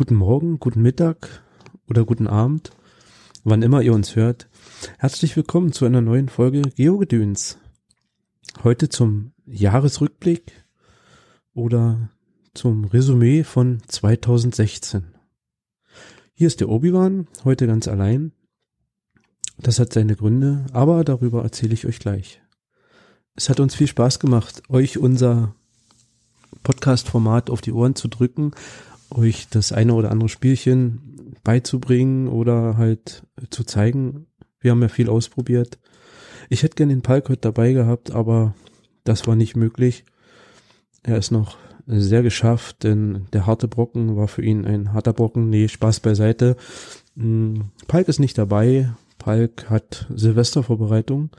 guten Morgen, guten Mittag oder guten Abend, wann immer ihr uns hört. Herzlich willkommen zu einer neuen Folge Geogedöns. Heute zum Jahresrückblick oder zum Resümee von 2016. Hier ist der Obi-Wan, heute ganz allein. Das hat seine Gründe, aber darüber erzähle ich euch gleich. Es hat uns viel Spaß gemacht, euch unser Podcast-Format auf die Ohren zu drücken, euch das eine oder andere Spielchen beizubringen oder halt zu zeigen. Wir haben ja viel ausprobiert. Ich hätte gern den Palk heute dabei gehabt, aber das war nicht möglich. Er ist noch sehr geschafft, denn der harte Brocken war für ihn ein harter Brocken. Nee, Spaß beiseite. Hm, Palk ist nicht dabei. Palk hat Silvestervorbereitung.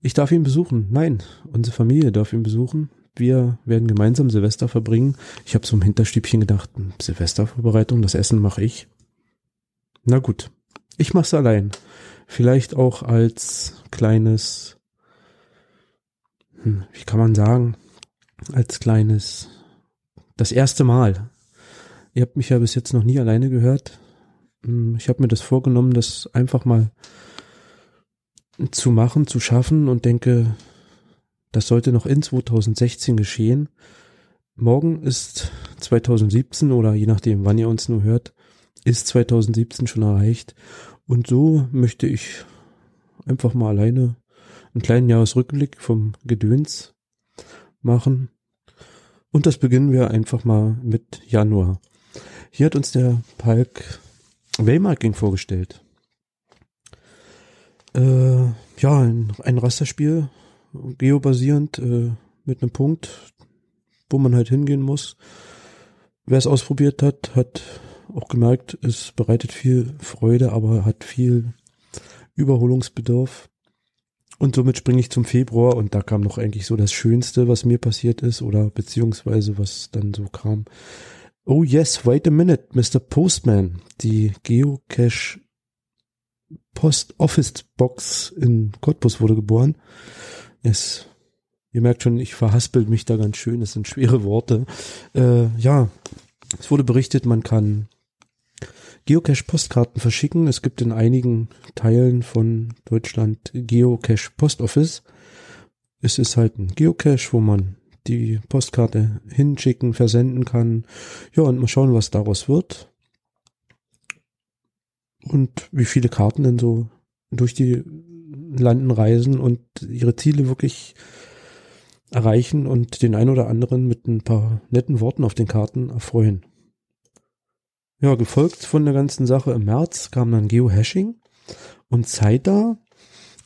Ich darf ihn besuchen. Nein, unsere Familie darf ihn besuchen. Wir werden gemeinsam Silvester verbringen. Ich habe so im Hinterstübchen gedacht, hm, Silvestervorbereitung, das Essen mache ich. Na gut, ich mach's allein. Vielleicht auch als kleines, hm, wie kann man sagen, als kleines, das erste Mal. Ihr habt mich ja bis jetzt noch nie alleine gehört. Hm, ich habe mir das vorgenommen, das einfach mal zu machen, zu schaffen und denke, das sollte noch in 2016 geschehen. Morgen ist 2017 oder je nachdem, wann ihr uns nur hört, ist 2017 schon erreicht. Und so möchte ich einfach mal alleine einen kleinen Jahresrückblick vom Gedöns machen. Und das beginnen wir einfach mal mit Januar. Hier hat uns der Palk Waymarking vorgestellt. Äh, ja, ein, ein Rasterspiel, geobasierend, äh, mit einem Punkt, wo man halt hingehen muss. Wer es ausprobiert hat, hat auch gemerkt, es bereitet viel Freude, aber hat viel Überholungsbedarf. Und somit springe ich zum Februar und da kam noch eigentlich so das Schönste, was mir passiert ist oder beziehungsweise was dann so kam. Oh yes, wait a minute, Mr. Postman. Die Geocache Post Office Box in Cottbus wurde geboren. Es, ihr merkt schon, ich verhaspel mich da ganz schön. Es sind schwere Worte. Äh, ja, es wurde berichtet, man kann Geocache-Postkarten verschicken. Es gibt in einigen Teilen von Deutschland Geocache Post Office. Es ist halt ein Geocache, wo man die Postkarte hinschicken, versenden kann. Ja, und mal schauen, was daraus wird. Und wie viele Karten denn so durch die Landen reisen und ihre Ziele wirklich erreichen und den ein oder anderen mit ein paar netten Worten auf den Karten erfreuen. Ja, gefolgt von der ganzen Sache im März kam dann Geohashing und Zeita.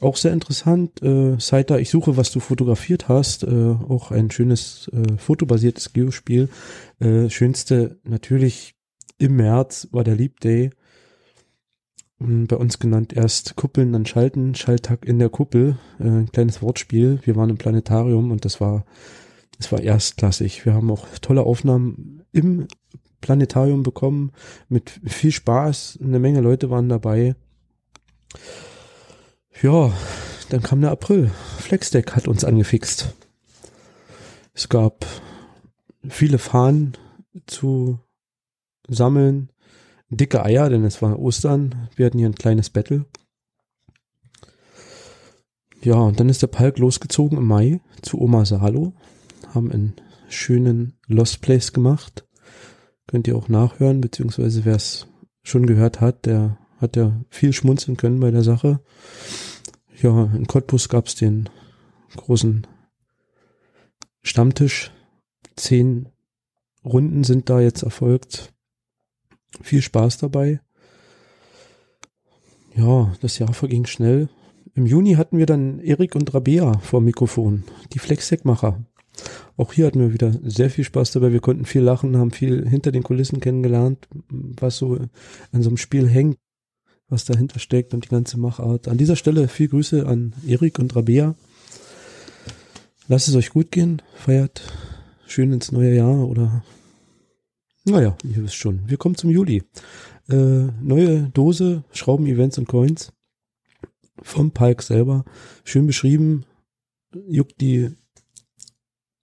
Auch sehr interessant. Äh, Zeita, ich suche, was du fotografiert hast. Äh, auch ein schönes äh, fotobasiertes Geospiel. Äh, schönste natürlich im März war der Leap Day bei uns genannt erst Kuppeln, dann Schalten, Schalltag in der Kuppel, äh, ein kleines Wortspiel. Wir waren im Planetarium und das war, das war erstklassig. Wir haben auch tolle Aufnahmen im Planetarium bekommen, mit viel Spaß, eine Menge Leute waren dabei. Ja, dann kam der April. Flexdeck hat uns angefixt. Es gab viele Fahnen zu sammeln, dicke Eier, denn es war Ostern. Wir hatten hier ein kleines Battle. Ja, und dann ist der Palk losgezogen im Mai zu Oma Salo. Haben einen schönen Lost Place gemacht. Könnt ihr auch nachhören, beziehungsweise wer es schon gehört hat, der hat ja viel schmunzeln können bei der Sache. Ja, in Cottbus gab es den großen Stammtisch. Zehn Runden sind da jetzt erfolgt. Viel Spaß dabei. Ja, das Jahr verging schnell. Im Juni hatten wir dann Erik und Rabea vor Mikrofon, die Flexdeckmacher. Auch hier hatten wir wieder sehr viel Spaß dabei. Wir konnten viel lachen, haben viel hinter den Kulissen kennengelernt, was so an so einem Spiel hängt, was dahinter steckt und die ganze Machart. An dieser Stelle viel Grüße an Erik und Rabea. Lasst es euch gut gehen, feiert schön ins neue Jahr oder naja, ihr wisst schon. Wir kommen zum Juli. Äh, neue Dose, Schrauben, Events und Coins. Vom Palk selber. Schön beschrieben. Juckt die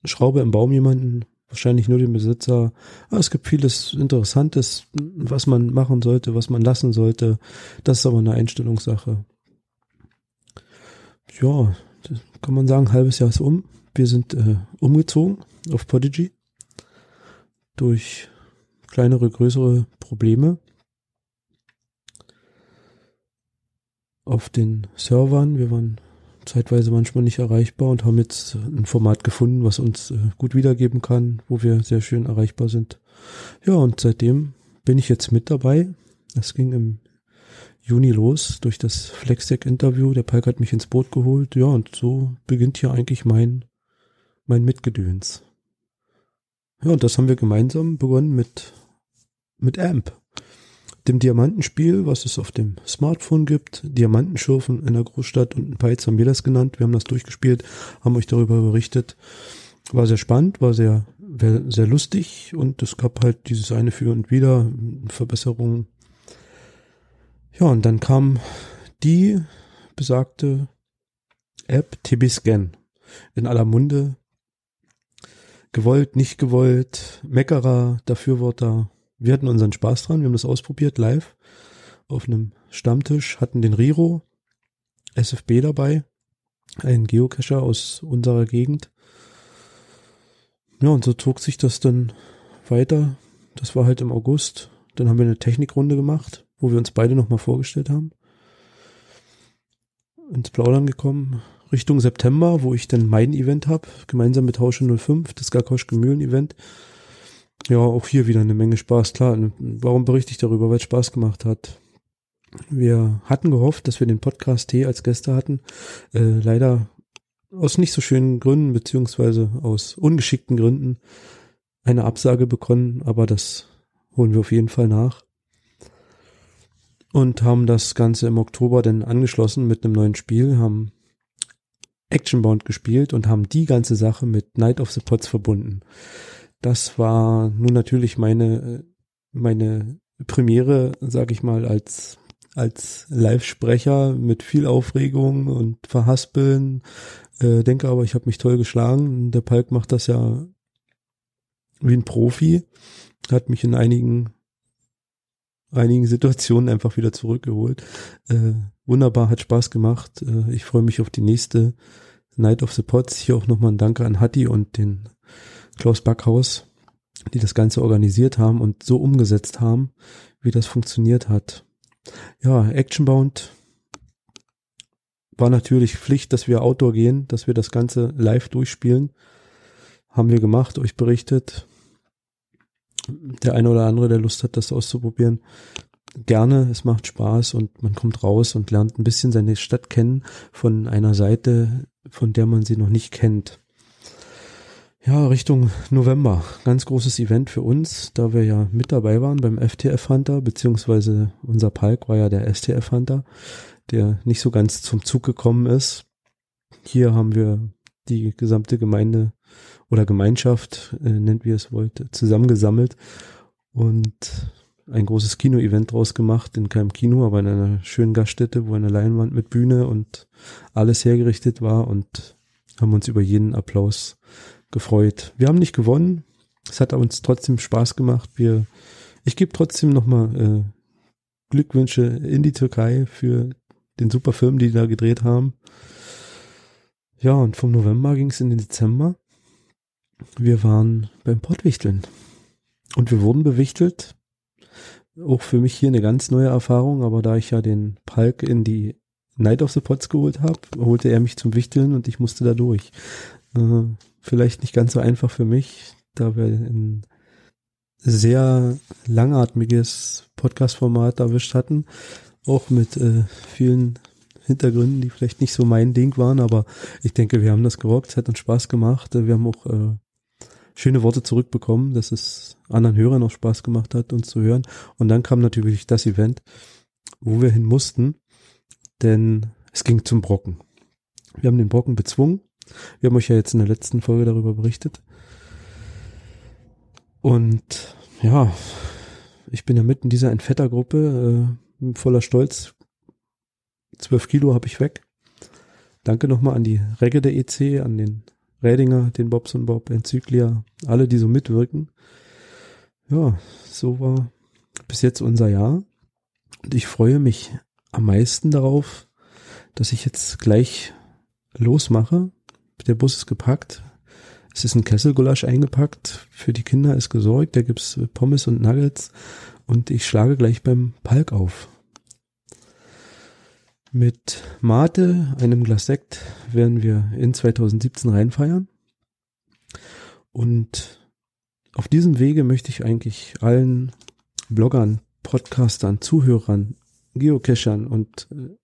Schraube im Baum jemanden. wahrscheinlich nur den Besitzer. Ah, es gibt vieles Interessantes, was man machen sollte, was man lassen sollte. Das ist aber eine Einstellungssache. Ja, kann man sagen, halbes Jahr ist um. Wir sind äh, umgezogen auf Podigy durch kleinere, größere Probleme. Auf den Servern, wir waren zeitweise manchmal nicht erreichbar und haben jetzt ein Format gefunden, was uns äh, gut wiedergeben kann, wo wir sehr schön erreichbar sind. Ja, und seitdem bin ich jetzt mit dabei. Das ging im Juni los durch das Flexdeck-Interview. Der Palk hat mich ins Boot geholt. Ja, und so beginnt hier eigentlich mein, mein Mitgedöns. Ja, und das haben wir gemeinsam begonnen mit, mit AMP dem Diamantenspiel, was es auf dem Smartphone gibt. Diamantenschürfen in der Großstadt und ein Peitz haben wir das genannt. Wir haben das durchgespielt, haben euch darüber berichtet. War sehr spannend, war sehr, sehr lustig und es gab halt dieses eine für und wieder Verbesserungen. Ja, und dann kam die besagte App TB Scan in aller Munde. Gewollt, nicht gewollt, Meckerer, Dafürworter, wir hatten unseren Spaß dran, wir haben das ausprobiert live auf einem Stammtisch, hatten den Riro SFB dabei, ein Geocacher aus unserer Gegend. Ja, und so zog sich das dann weiter. Das war halt im August. Dann haben wir eine Technikrunde gemacht, wo wir uns beide nochmal vorgestellt haben. Ins Plaudern gekommen. Richtung September, wo ich dann mein Event habe, gemeinsam mit Hausche 05, das Garkoschke Mühlen Event. Ja, auch hier wieder eine Menge Spaß. Klar, warum berichte ich darüber? Weil es Spaß gemacht hat. Wir hatten gehofft, dass wir den Podcast T als Gäste hatten. Äh, leider aus nicht so schönen Gründen, beziehungsweise aus ungeschickten Gründen eine Absage bekommen, aber das holen wir auf jeden Fall nach. Und haben das Ganze im Oktober dann angeschlossen mit einem neuen Spiel, haben Actionbound gespielt und haben die ganze Sache mit Night of the Pots verbunden. Das war nun natürlich meine, meine Premiere, sag ich mal, als, als Live-Sprecher mit viel Aufregung und Verhaspeln. Äh, denke aber, ich habe mich toll geschlagen. Der Palk macht das ja wie ein Profi. Hat mich in einigen, einigen Situationen einfach wieder zurückgeholt. Äh, wunderbar, hat Spaß gemacht. Äh, ich freue mich auf die nächste Night of the Pots. Hier auch nochmal ein Danke an Hatti und den Klaus Backhaus, die das Ganze organisiert haben und so umgesetzt haben, wie das funktioniert hat. Ja, Actionbound war natürlich Pflicht, dass wir Outdoor gehen, dass wir das Ganze live durchspielen. Haben wir gemacht, euch berichtet. Der eine oder andere, der Lust hat, das auszuprobieren, gerne. Es macht Spaß und man kommt raus und lernt ein bisschen seine Stadt kennen von einer Seite, von der man sie noch nicht kennt. Ja, Richtung November. Ganz großes Event für uns, da wir ja mit dabei waren beim FTF Hunter, beziehungsweise unser Palk war ja der STF Hunter, der nicht so ganz zum Zug gekommen ist. Hier haben wir die gesamte Gemeinde oder Gemeinschaft, äh, nennt wie ihr es wollt, zusammengesammelt und ein großes Kino-Event draus gemacht, in keinem Kino, aber in einer schönen Gaststätte, wo eine Leinwand mit Bühne und alles hergerichtet war und haben uns über jeden Applaus gefreut. Wir haben nicht gewonnen. Es hat uns trotzdem Spaß gemacht. Wir, ich gebe trotzdem nochmal äh, Glückwünsche in die Türkei für den super Film, die, die da gedreht haben. Ja, und vom November ging es in den Dezember. Wir waren beim Pottwichteln. Und wir wurden bewichtelt. Auch für mich hier eine ganz neue Erfahrung, aber da ich ja den Palk in die Night of the Pots geholt habe, holte er mich zum Wichteln und ich musste da durch. Äh, vielleicht nicht ganz so einfach für mich, da wir ein sehr langatmiges Podcast-Format erwischt hatten, auch mit äh, vielen Hintergründen, die vielleicht nicht so mein Ding waren, aber ich denke, wir haben das gerockt, es hat uns Spaß gemacht, wir haben auch äh, schöne Worte zurückbekommen, dass es anderen Hörern auch Spaß gemacht hat, uns zu hören. Und dann kam natürlich das Event, wo wir hin mussten, denn es ging zum Brocken. Wir haben den Brocken bezwungen wir haben euch ja jetzt in der letzten Folge darüber berichtet. Und ja, ich bin ja mitten in dieser Entfettergruppe, äh, voller Stolz. Zwölf Kilo habe ich weg. Danke nochmal an die Regge der EC, an den Rädinger, den Bobs und Bob, Enzyklia, alle, die so mitwirken. Ja, so war bis jetzt unser Jahr. Und ich freue mich am meisten darauf, dass ich jetzt gleich losmache. Der Bus ist gepackt. Es ist ein Kesselgulasch eingepackt. Für die Kinder ist gesorgt. Da gibt's Pommes und Nuggets. Und ich schlage gleich beim Palk auf. Mit Mate, einem Glas Sekt, werden wir in 2017 reinfeiern. Und auf diesem Wege möchte ich eigentlich allen Bloggern, Podcastern, Zuhörern, Geocachern und äh,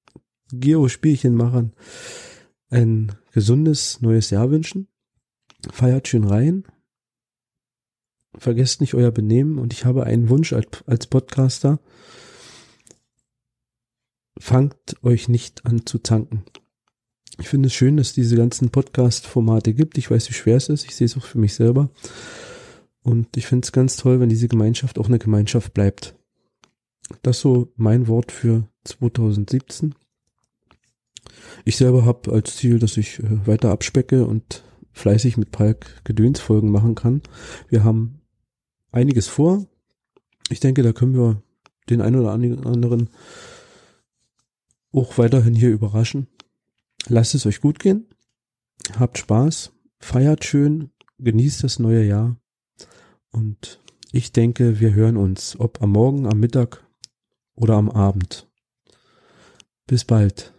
Geospielchenmachern ein gesundes neues Jahr wünschen. Feiert schön rein. Vergesst nicht euer Benehmen und ich habe einen Wunsch als, Podcaster fangt euch nicht an zu zanken. Ich finde es schön, dass diese ganzen Podcast-Formate gibt. Ich weiß, wie schwer es ist. Ich sehe es auch für mich selber. Und ich finde es ganz toll, wenn diese Gemeinschaft auch eine Gemeinschaft bleibt. Das so mein Wort für 2017. Ich selber habe als Ziel, dass ich äh, weiter abspecke und fleißig mit Palk Gedönsfolgen machen kann. Wir haben einiges vor. Ich denke, da können wir den einen oder anderen auch weiterhin hier überraschen. Lasst es euch gut gehen. Habt Spaß. Feiert schön. Genießt das neue Jahr. Und ich denke, wir hören uns, ob am Morgen, am Mittag oder am Abend. Bis bald.